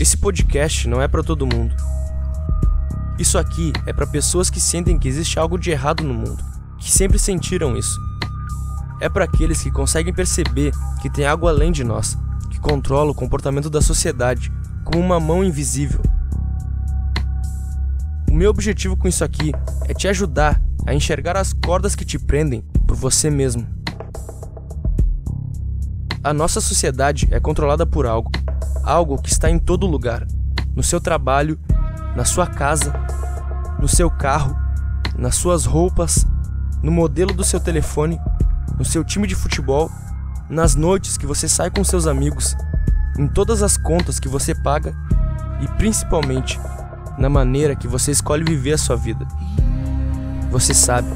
Esse podcast não é para todo mundo. Isso aqui é para pessoas que sentem que existe algo de errado no mundo, que sempre sentiram isso. É para aqueles que conseguem perceber que tem algo além de nós, que controla o comportamento da sociedade como uma mão invisível. O meu objetivo com isso aqui é te ajudar a enxergar as cordas que te prendem por você mesmo. A nossa sociedade é controlada por algo algo que está em todo lugar: no seu trabalho, na sua casa, no seu carro, nas suas roupas, no modelo do seu telefone, no seu time de futebol, nas noites que você sai com seus amigos, em todas as contas que você paga e principalmente na maneira que você escolhe viver a sua vida. Você sabe,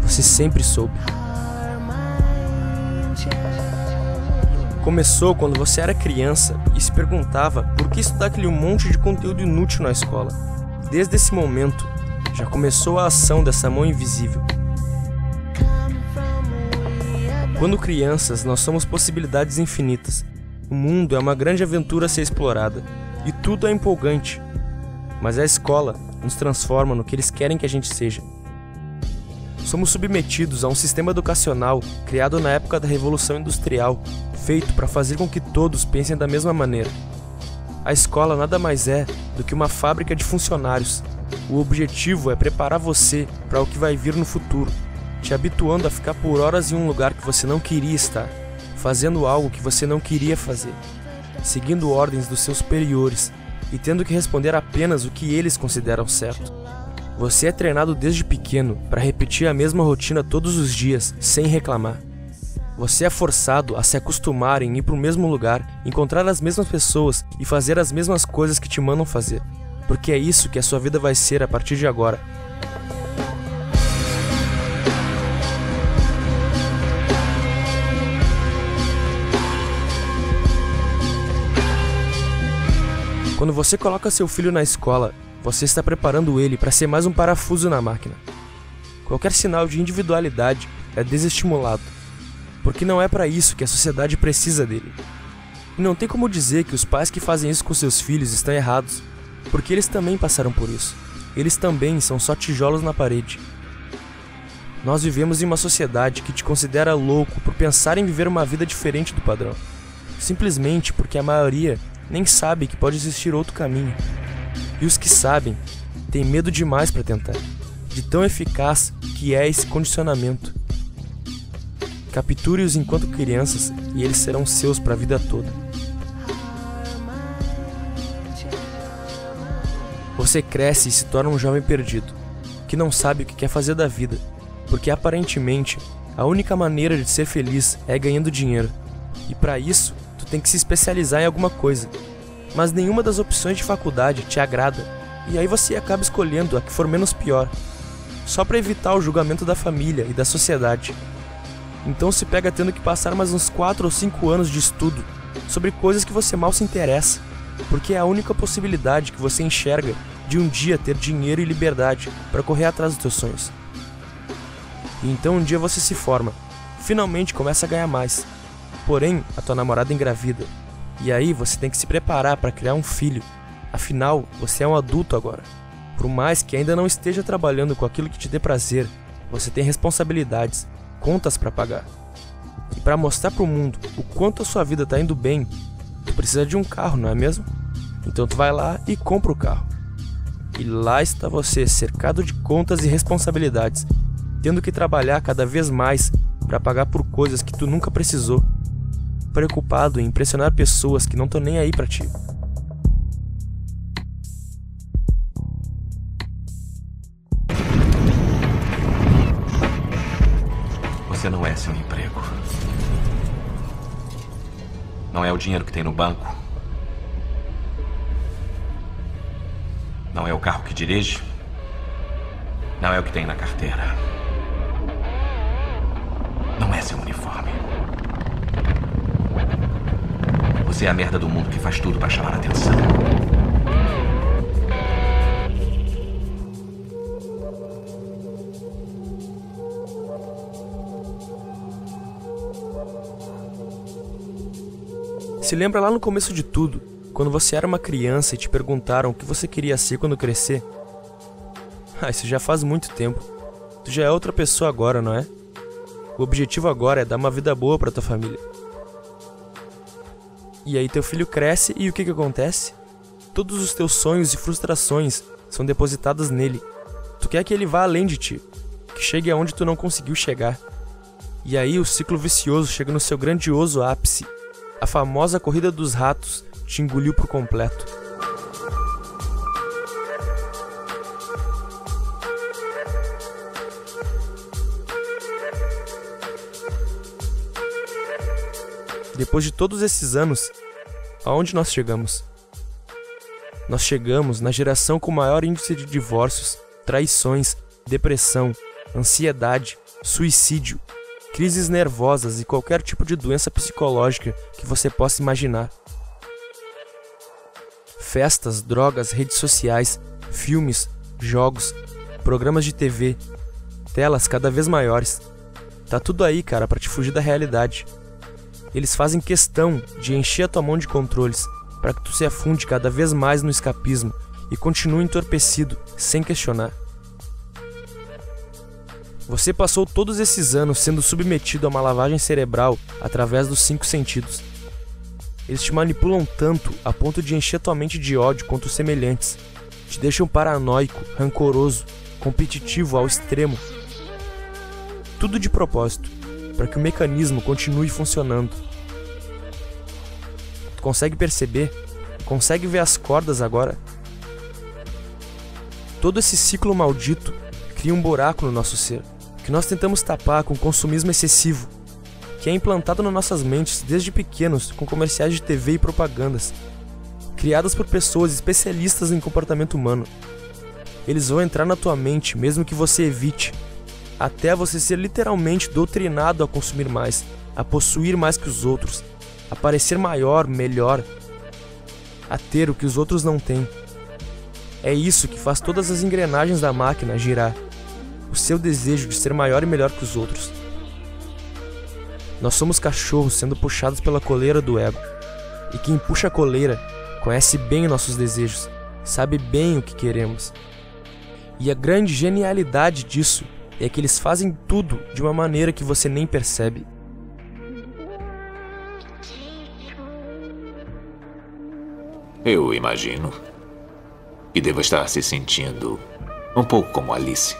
você sempre soube. Começou quando você era criança e se perguntava por que estudar aquele monte de conteúdo inútil na escola. Desde esse momento, já começou a ação dessa mão invisível. Quando crianças, nós somos possibilidades infinitas. O mundo é uma grande aventura a ser explorada e tudo é empolgante. Mas a escola nos transforma no que eles querem que a gente seja. Somos submetidos a um sistema educacional criado na época da Revolução Industrial feito para fazer com que todos pensem da mesma maneira. A escola nada mais é do que uma fábrica de funcionários. O objetivo é preparar você para o que vai vir no futuro, te habituando a ficar por horas em um lugar que você não queria estar, fazendo algo que você não queria fazer, seguindo ordens dos seus superiores e tendo que responder apenas o que eles consideram certo. Você é treinado desde pequeno para repetir a mesma rotina todos os dias, sem reclamar. Você é forçado a se acostumar em ir para o mesmo lugar, encontrar as mesmas pessoas e fazer as mesmas coisas que te mandam fazer. Porque é isso que a sua vida vai ser a partir de agora. Quando você coloca seu filho na escola, você está preparando ele para ser mais um parafuso na máquina. Qualquer sinal de individualidade é desestimulado porque não é para isso que a sociedade precisa dele. E não tem como dizer que os pais que fazem isso com seus filhos estão errados, porque eles também passaram por isso. Eles também são só tijolos na parede. Nós vivemos em uma sociedade que te considera louco por pensar em viver uma vida diferente do padrão, simplesmente porque a maioria nem sabe que pode existir outro caminho. E os que sabem têm medo demais para tentar, de tão eficaz que é esse condicionamento. Capture-os enquanto crianças e eles serão seus para a vida toda. Você cresce e se torna um jovem perdido, que não sabe o que quer fazer da vida, porque aparentemente a única maneira de ser feliz é ganhando dinheiro. E para isso, tu tem que se especializar em alguma coisa. Mas nenhuma das opções de faculdade te agrada, e aí você acaba escolhendo a que for menos pior, só para evitar o julgamento da família e da sociedade. Então se pega tendo que passar mais uns 4 ou 5 anos de estudo sobre coisas que você mal se interessa, porque é a única possibilidade que você enxerga de um dia ter dinheiro e liberdade para correr atrás dos seus sonhos. E então um dia você se forma, finalmente começa a ganhar mais. Porém, a tua namorada engravida. E aí você tem que se preparar para criar um filho. Afinal, você é um adulto agora. Por mais que ainda não esteja trabalhando com aquilo que te dê prazer, você tem responsabilidades contas para pagar. E para mostrar para o mundo o quanto a sua vida está indo bem, tu precisa de um carro, não é mesmo? Então tu vai lá e compra o carro. E lá está você, cercado de contas e responsabilidades, tendo que trabalhar cada vez mais para pagar por coisas que tu nunca precisou, preocupado em impressionar pessoas que não estão nem aí para ti. Você não é seu emprego. Não é o dinheiro que tem no banco. Não é o carro que dirige. Não é o que tem na carteira. Não é seu uniforme. Você é a merda do mundo que faz tudo para chamar a atenção. Se lembra lá no começo de tudo, quando você era uma criança e te perguntaram o que você queria ser quando crescer? Ah, isso já faz muito tempo. Tu já é outra pessoa agora, não é? O objetivo agora é dar uma vida boa para tua família. E aí teu filho cresce e o que que acontece? Todos os teus sonhos e frustrações são depositados nele. Tu quer que ele vá além de ti, que chegue aonde tu não conseguiu chegar. E aí o ciclo vicioso chega no seu grandioso ápice a famosa corrida dos ratos te engoliu por completo. Depois de todos esses anos, aonde nós chegamos? Nós chegamos na geração com maior índice de divórcios, traições, depressão, ansiedade, suicídio, crises nervosas e qualquer tipo de doença psicológica que você possa imaginar. Festas, drogas, redes sociais, filmes, jogos, programas de TV, telas cada vez maiores. Tá tudo aí, cara, para te fugir da realidade. Eles fazem questão de encher a tua mão de controles para que tu se afunde cada vez mais no escapismo e continue entorpecido, sem questionar. Você passou todos esses anos sendo submetido a uma lavagem cerebral através dos cinco sentidos. Eles te manipulam tanto a ponto de encher tua mente de ódio contra os semelhantes, te deixam paranoico, rancoroso, competitivo ao extremo. Tudo de propósito, para que o mecanismo continue funcionando. Tu consegue perceber? Consegue ver as cordas agora? Todo esse ciclo maldito cria um buraco no nosso ser que nós tentamos tapar com consumismo excessivo, que é implantado nas nossas mentes desde pequenos com comerciais de TV e propagandas, criadas por pessoas especialistas em comportamento humano. Eles vão entrar na tua mente mesmo que você evite, até você ser literalmente doutrinado a consumir mais, a possuir mais que os outros, a parecer maior, melhor, a ter o que os outros não têm. É isso que faz todas as engrenagens da máquina girar o seu desejo de ser maior e melhor que os outros. Nós somos cachorros sendo puxados pela coleira do ego. E quem puxa a coleira conhece bem nossos desejos, sabe bem o que queremos. E a grande genialidade disso é que eles fazem tudo de uma maneira que você nem percebe. Eu imagino que deva estar se sentindo um pouco como Alice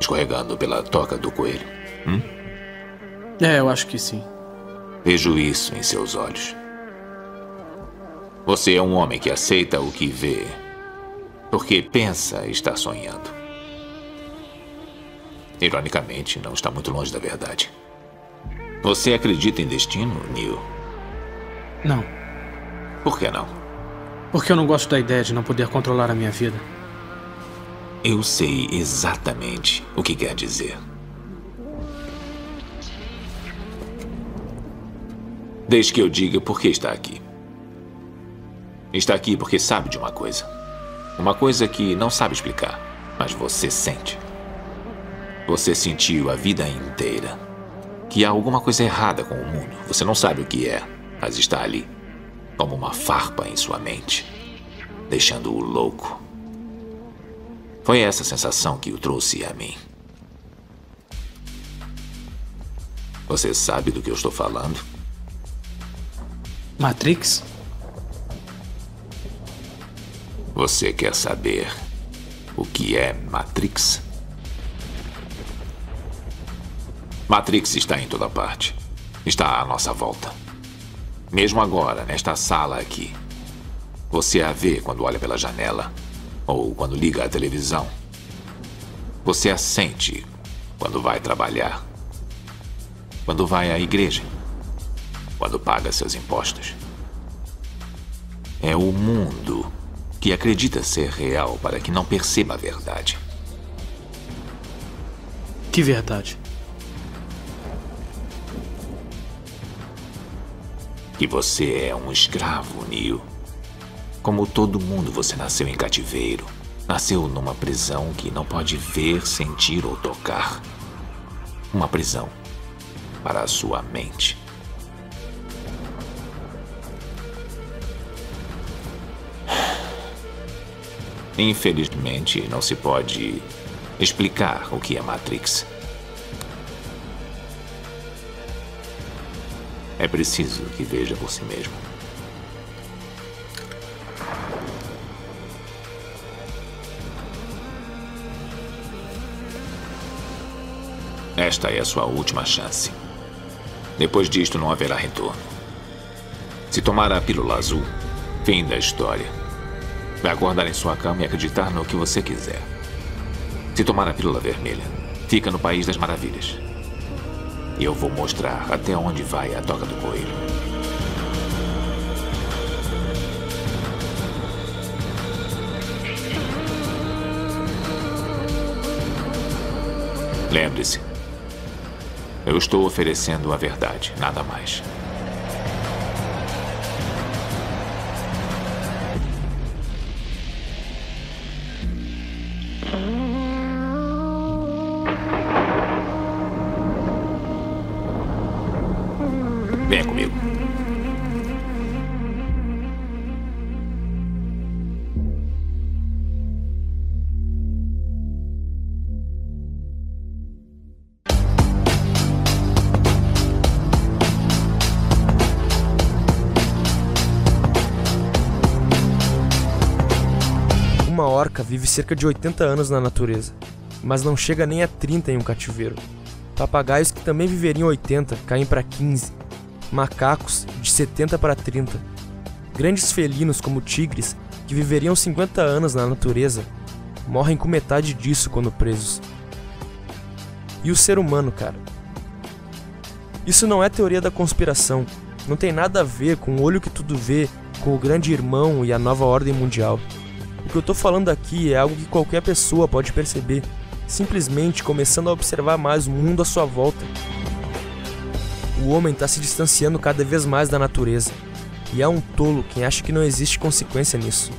escorregando pela toca do coelho. Hum? É, eu acho que sim. Vejo isso em seus olhos. Você é um homem que aceita o que vê, porque pensa estar sonhando. Ironicamente, não está muito longe da verdade. Você acredita em destino, Neil? Não. Por que não? Porque eu não gosto da ideia de não poder controlar a minha vida. Eu sei exatamente o que quer dizer. Deixe que eu diga por que está aqui. Está aqui porque sabe de uma coisa. Uma coisa que não sabe explicar, mas você sente. Você sentiu a vida inteira que há alguma coisa errada com o mundo. Você não sabe o que é, mas está ali, como uma farpa em sua mente, deixando-o louco. Foi essa sensação que o trouxe a mim. Você sabe do que eu estou falando? Matrix? Você quer saber o que é Matrix? Matrix está em toda parte. Está à nossa volta. Mesmo agora, nesta sala aqui. Você a vê quando olha pela janela ou quando liga a televisão. Você a sente quando vai trabalhar, quando vai à igreja, quando paga seus impostos. É o mundo que acredita ser real para que não perceba a verdade. Que verdade? Que você é um escravo, Neil. Como todo mundo, você nasceu em cativeiro. Nasceu numa prisão que não pode ver, sentir ou tocar. Uma prisão para a sua mente. Infelizmente, não se pode explicar o que é Matrix. É preciso que veja por si mesmo. Esta é a sua última chance. Depois disto, não haverá retorno. Se tomar a pílula azul, fim da história. Vai acordar em sua cama e acreditar no que você quiser. Se tomar a pílula vermelha, fica no País das Maravilhas. E eu vou mostrar até onde vai a toca do coelho. Lembre-se, eu estou oferecendo a verdade, nada mais. Uma orca vive cerca de 80 anos na natureza, mas não chega nem a 30 em um cativeiro. Papagaios que também viveriam 80 caem para 15. Macacos de 70 para 30. Grandes felinos como tigres, que viveriam 50 anos na natureza, morrem com metade disso quando presos. E o ser humano, cara? Isso não é teoria da conspiração. Não tem nada a ver com o olho que tudo vê, com o grande irmão e a nova ordem mundial. O que eu tô falando aqui é algo que qualquer pessoa pode perceber, simplesmente começando a observar mais o mundo à sua volta. O homem está se distanciando cada vez mais da natureza, e é um tolo quem acha que não existe consequência nisso.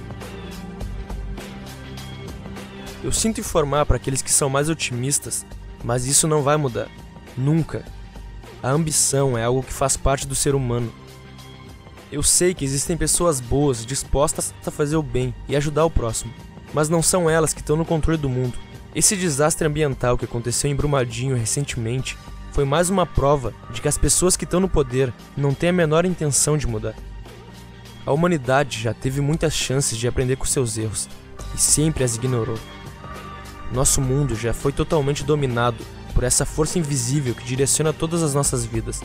Eu sinto informar para aqueles que são mais otimistas, mas isso não vai mudar. Nunca. A ambição é algo que faz parte do ser humano. Eu sei que existem pessoas boas dispostas a fazer o bem e ajudar o próximo, mas não são elas que estão no controle do mundo. Esse desastre ambiental que aconteceu em Brumadinho recentemente foi mais uma prova de que as pessoas que estão no poder não têm a menor intenção de mudar. A humanidade já teve muitas chances de aprender com seus erros e sempre as ignorou. Nosso mundo já foi totalmente dominado por essa força invisível que direciona todas as nossas vidas,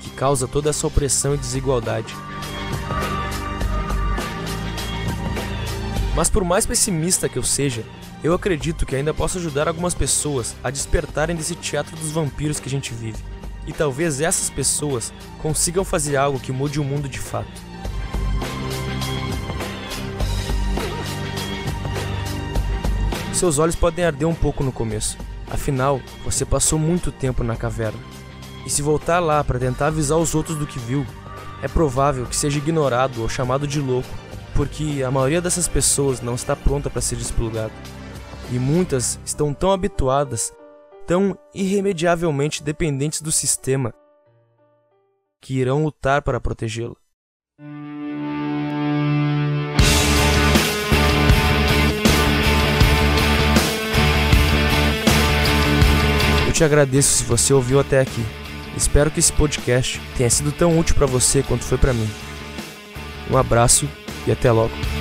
que causa toda essa opressão e desigualdade. Mas por mais pessimista que eu seja, eu acredito que ainda posso ajudar algumas pessoas a despertarem desse teatro dos vampiros que a gente vive. E talvez essas pessoas consigam fazer algo que mude o mundo de fato. Seus olhos podem arder um pouco no começo, afinal, você passou muito tempo na caverna. E se voltar lá para tentar avisar os outros do que viu, é provável que seja ignorado ou chamado de louco, porque a maioria dessas pessoas não está pronta para ser desplugada. E muitas estão tão habituadas, tão irremediavelmente dependentes do sistema, que irão lutar para protegê-la. Eu te agradeço se você ouviu até aqui. Espero que esse podcast tenha sido tão útil para você quanto foi para mim. Um abraço e até logo.